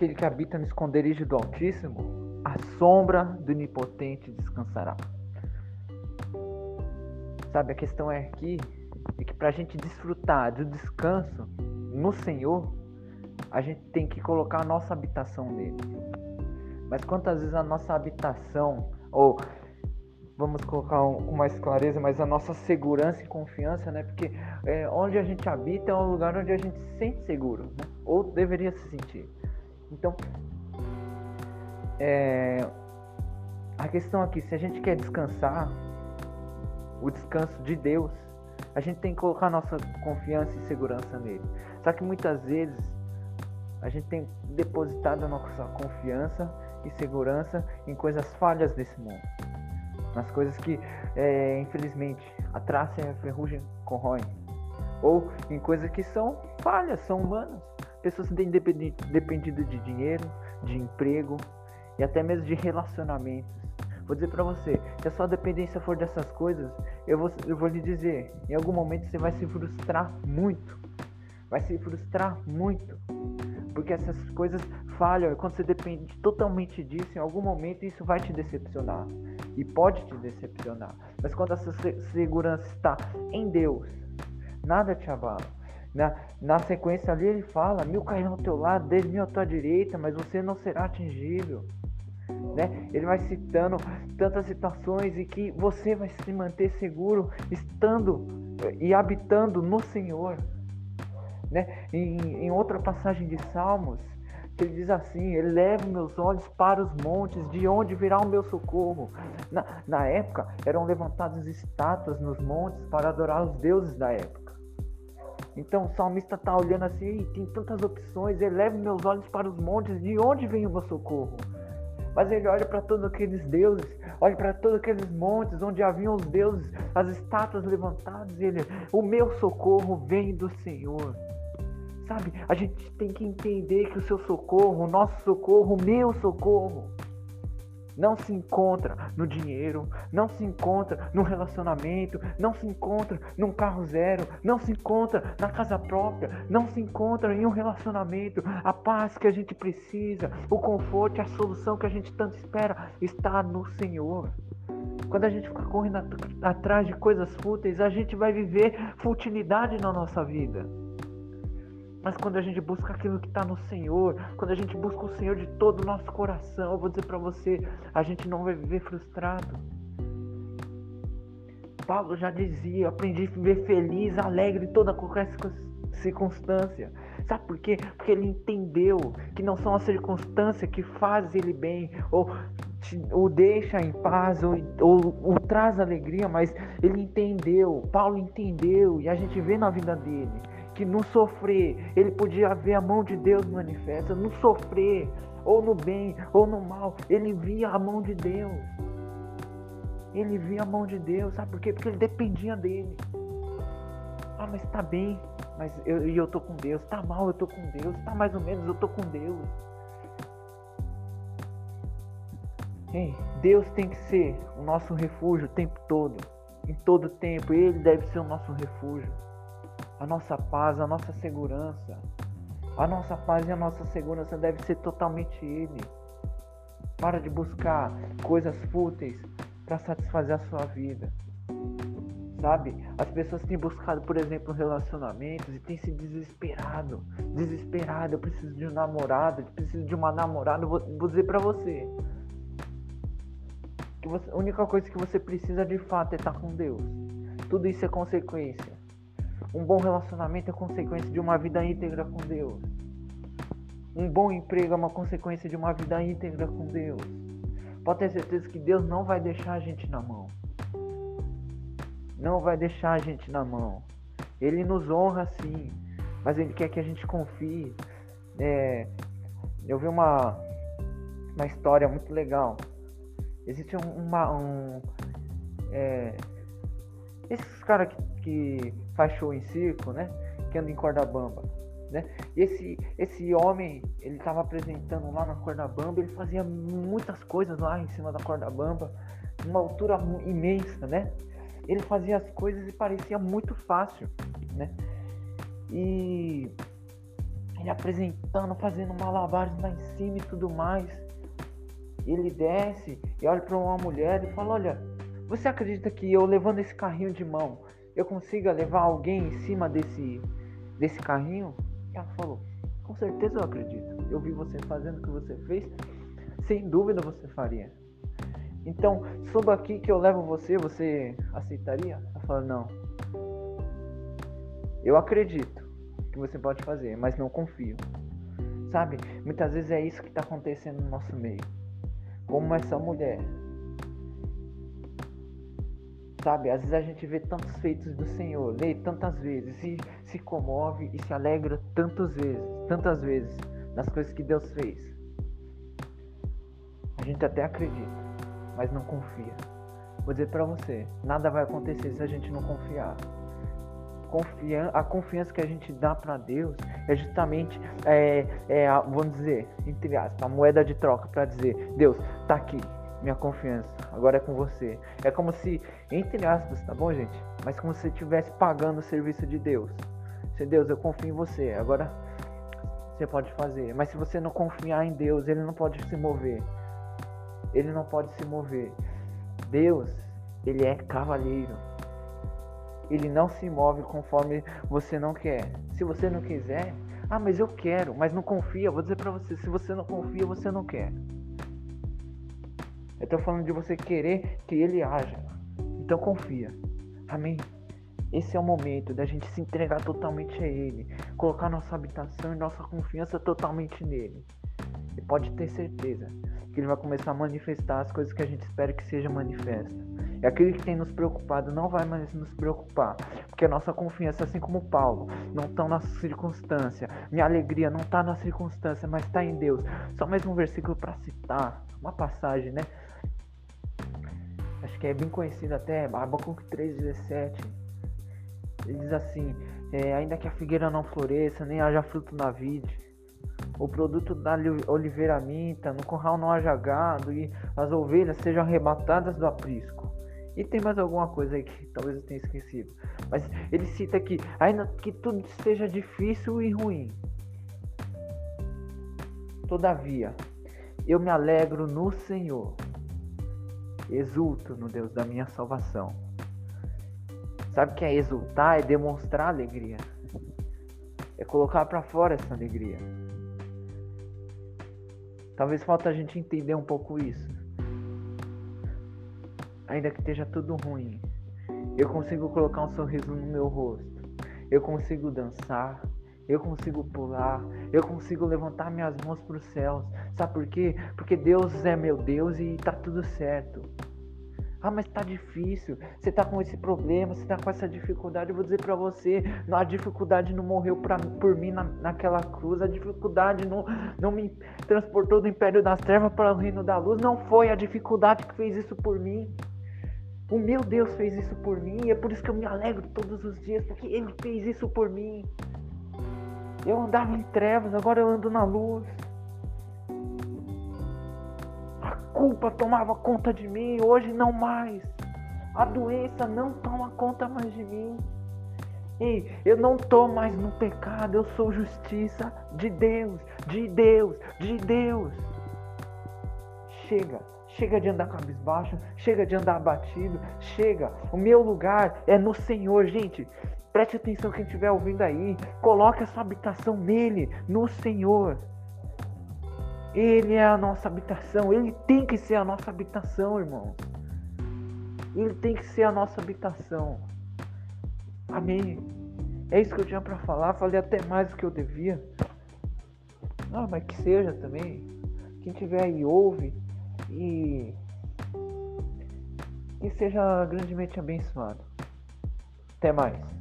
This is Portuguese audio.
aquele que habita no esconderijo do Altíssimo, a sombra do Onipotente descansará. Sabe, a questão é aqui é que para a gente desfrutar do descanso no Senhor, a gente tem que colocar a nossa habitação nele. Mas quantas vezes a nossa habitação, ou vamos colocar um, com mais clareza, mas a nossa segurança e confiança, né? Porque é, onde a gente habita é um lugar onde a gente se sente seguro, né? ou deveria se sentir. Então, é, a questão aqui, se a gente quer descansar, o descanso de Deus, a gente tem que colocar nossa confiança e segurança nele. Só que muitas vezes a gente tem depositado a nossa confiança e segurança em coisas falhas desse mundo. Nas coisas que, é, infelizmente, a traça e a ferrugem corroem. Ou em coisas que são falhas, são humanas. Pessoas que têm dependido de dinheiro, de emprego e até mesmo de relacionamentos. Vou dizer para você, se a sua dependência for dessas coisas, eu vou, eu vou lhe dizer, em algum momento você vai se frustrar muito. Vai se frustrar muito. Porque essas coisas falham e quando você depende totalmente disso, em algum momento isso vai te decepcionar. E pode te decepcionar. Mas quando essa segurança está em Deus, nada te abala. Na, na sequência ali ele fala: mil cairão ao teu lado, dez mil à tua direita, mas você não será atingível. Né? Ele vai citando tantas situações e que você vai se manter seguro estando e habitando no Senhor. Né? Em, em outra passagem de Salmos, ele diz assim: Eleve meus olhos para os montes, de onde virá o meu socorro. Na, na época, eram levantadas estátuas nos montes para adorar os deuses da época. Então o salmista está olhando assim: tem tantas opções, eleve meus olhos para os montes, de onde vem o meu socorro? Mas ele olha para todos aqueles deuses, olha para todos aqueles montes onde haviam os deuses, as estátuas levantadas, e ele: O meu socorro vem do Senhor. Sabe, a gente tem que entender que o seu socorro, o nosso socorro, o meu socorro, não se encontra no dinheiro, não se encontra no relacionamento, não se encontra num carro zero, não se encontra na casa própria, não se encontra em um relacionamento. A paz que a gente precisa, o conforto, a solução que a gente tanto espera está no Senhor. Quando a gente fica correndo atrás de coisas fúteis, a gente vai viver futilidade na nossa vida. Mas quando a gente busca aquilo que está no Senhor, quando a gente busca o Senhor de todo o nosso coração, eu vou dizer para você, a gente não vai viver frustrado. Paulo já dizia: aprendi a viver feliz, alegre em toda qualquer circunstância. Sabe por quê? Porque ele entendeu que não são as circunstâncias que fazem ele bem, ou o deixa em paz, ou, ou, traz alegria, mas ele entendeu, Paulo entendeu, e a gente vê na vida dele que no sofrer ele podia ver a mão de Deus manifesta, no sofrer, ou no bem, ou no mal, ele via a mão de Deus. Ele via a mão de Deus, sabe por quê? Porque ele dependia dele. Ah, mas tá bem, mas eu, eu tô com Deus. Tá mal, eu tô com Deus. Tá mais ou menos, eu tô com Deus. Ei, Deus tem que ser o nosso refúgio o tempo todo. Em todo tempo, Ele deve ser o nosso refúgio a nossa paz, a nossa segurança. A nossa paz e a nossa segurança deve ser totalmente Ele. Para de buscar coisas fúteis para satisfazer a sua vida. Sabe? As pessoas têm buscado, por exemplo, relacionamentos e têm se desesperado. Desesperado, eu preciso de um namorado, eu preciso de uma namorada. Vou, dizer para você. Você, a única coisa que você precisa de fato é estar com Deus. Tudo isso é consequência. Um bom relacionamento é consequência de uma vida íntegra com Deus. Um bom emprego é uma consequência de uma vida íntegra com Deus. Pode ter certeza que Deus não vai deixar a gente na mão. Não vai deixar a gente na mão. Ele nos honra sim, mas Ele quer que a gente confie. É, eu vi uma, uma história muito legal. Existe uma. Um, é, esses caras que, que faz show em circo, né? Que anda em corda bamba. Né? Esse, esse homem, ele estava apresentando lá na corda bamba, ele fazia muitas coisas lá em cima da corda bamba, uma altura imensa, né? Ele fazia as coisas e parecia muito fácil, né? E Ele apresentando, fazendo malabares lá em cima e tudo mais. Ele desce e olha para uma mulher e fala: Olha, você acredita que eu levando esse carrinho de mão, eu consiga levar alguém em cima desse, desse carrinho? E ela falou: Com certeza eu acredito. Eu vi você fazendo o que você fez. Sem dúvida você faria. Então, suba aqui que eu levo você, você aceitaria? Ela falou: Não. Eu acredito que você pode fazer, mas não confio. Sabe? Muitas vezes é isso que está acontecendo no nosso meio. Como essa mulher Sabe, às vezes a gente vê tantos feitos do Senhor, lê tantas vezes e se comove e se alegra tantas vezes, tantas vezes nas coisas que Deus fez. A gente até acredita, mas não confia. Vou dizer para você, nada vai acontecer se a gente não confiar. Confian a confiança que a gente dá para Deus é justamente, é, é, vamos dizer, entre aspas, a moeda de troca para dizer, Deus, tá aqui, minha confiança. Agora é com você. É como se, entre aspas, tá bom, gente? Mas como se você estivesse pagando o serviço de Deus. Se Deus, eu confio em você. Agora você pode fazer. Mas se você não confiar em Deus, ele não pode se mover. Ele não pode se mover. Deus, ele é cavalheiro. Ele não se move conforme você não quer. Se você não quiser, ah, mas eu quero, mas não confia. Vou dizer para você, se você não confia, você não quer. Eu estou falando de você querer que ele haja. Então confia. Amém. Esse é o momento da gente se entregar totalmente a Ele, colocar nossa habitação e nossa confiança totalmente nele. E pode ter certeza que Ele vai começar a manifestar as coisas que a gente espera que seja manifesta. E aquele que tem nos preocupado não vai mais nos preocupar, porque a nossa confiança, assim como Paulo, não está na circunstância. Minha alegria não está na circunstância, mas está em Deus. Só mais um versículo para citar, uma passagem, né? acho que é bem conhecido até, Abacuque 3,17. Ele diz assim: é, Ainda que a figueira não floresça, nem haja fruto na vide, o produto da oliveira minta, no curral não haja gado, e as ovelhas sejam arrebatadas do aprisco. E tem mais alguma coisa aí que talvez eu tenha esquecido. Mas ele cita aqui: ainda que tudo seja difícil e ruim, todavia, eu me alegro no Senhor exulto no Deus da minha salvação. Sabe o que é exultar? É demonstrar alegria. É colocar para fora essa alegria. Talvez falta a gente entender um pouco isso. Ainda que esteja tudo ruim, eu consigo colocar um sorriso no meu rosto. Eu consigo dançar, eu consigo pular, eu consigo levantar minhas mãos para os céus. Sabe por quê? Porque Deus é meu Deus e tá tudo certo. Ah, mas tá difícil. Você tá com esse problema, você tá com essa dificuldade. Eu vou dizer para você, a dificuldade não morreu pra, por mim na, naquela cruz. A dificuldade não, não me transportou do império das trevas para o reino da luz. Não foi a dificuldade que fez isso por mim. O meu Deus fez isso por mim. É por isso que eu me alegro todos os dias, porque Ele fez isso por mim. Eu andava em trevas, agora eu ando na luz. culpa tomava conta de mim, hoje não mais. A doença não toma conta mais de mim. Ei, eu não estou mais no pecado, eu sou justiça de Deus, de Deus, de Deus. Chega, chega de andar cabisbaixo, chega de andar abatido, chega. O meu lugar é no Senhor, gente. Preste atenção quem estiver ouvindo aí. Coloque a sua habitação nele, no Senhor. Ele é a nossa habitação. Ele tem que ser a nossa habitação, irmão. Ele tem que ser a nossa habitação. Amém. É isso que eu tinha para falar. Falei até mais do que eu devia. Ah, mas que seja também. Quem tiver aí ouve e e seja grandemente abençoado. Até mais.